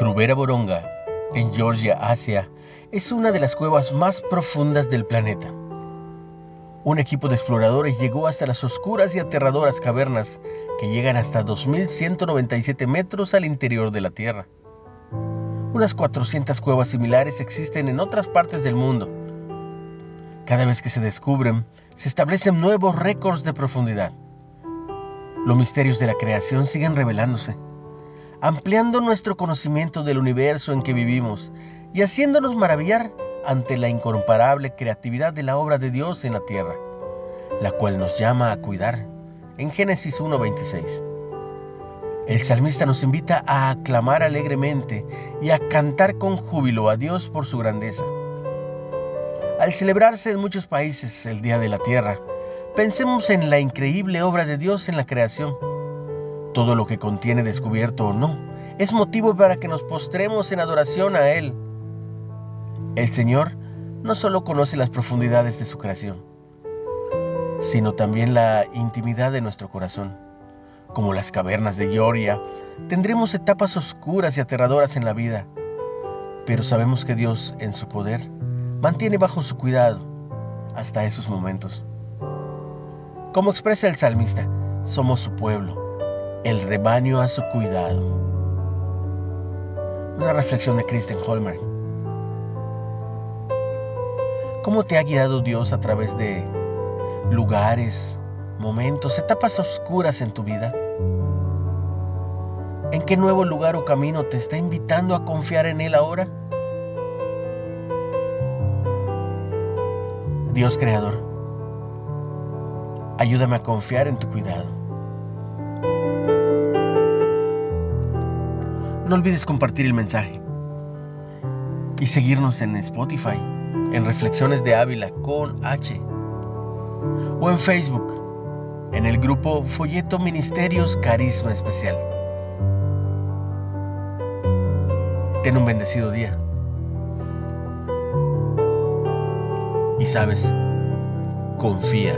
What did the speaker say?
Krubera Boronga, en Georgia, Asia, es una de las cuevas más profundas del planeta. Un equipo de exploradores llegó hasta las oscuras y aterradoras cavernas que llegan hasta 2.197 metros al interior de la Tierra. Unas 400 cuevas similares existen en otras partes del mundo. Cada vez que se descubren, se establecen nuevos récords de profundidad. Los misterios de la creación siguen revelándose ampliando nuestro conocimiento del universo en que vivimos y haciéndonos maravillar ante la incomparable creatividad de la obra de Dios en la tierra, la cual nos llama a cuidar en Génesis 1.26. El salmista nos invita a aclamar alegremente y a cantar con júbilo a Dios por su grandeza. Al celebrarse en muchos países el Día de la Tierra, pensemos en la increíble obra de Dios en la creación todo lo que contiene descubierto o no es motivo para que nos postremos en adoración a Él. El Señor no solo conoce las profundidades de su creación, sino también la intimidad de nuestro corazón. Como las cavernas de Georgia, tendremos etapas oscuras y aterradoras en la vida, pero sabemos que Dios, en su poder, mantiene bajo su cuidado hasta esos momentos. Como expresa el salmista, somos su pueblo el rebaño a su cuidado. Una reflexión de Kristen Holmer. ¿Cómo te ha guiado Dios a través de lugares, momentos, etapas oscuras en tu vida? ¿En qué nuevo lugar o camino te está invitando a confiar en Él ahora? Dios Creador, ayúdame a confiar en tu cuidado. No olvides compartir el mensaje y seguirnos en Spotify, en Reflexiones de Ávila con H, o en Facebook, en el grupo Folleto Ministerios Carisma Especial. Ten un bendecido día. Y sabes, confía.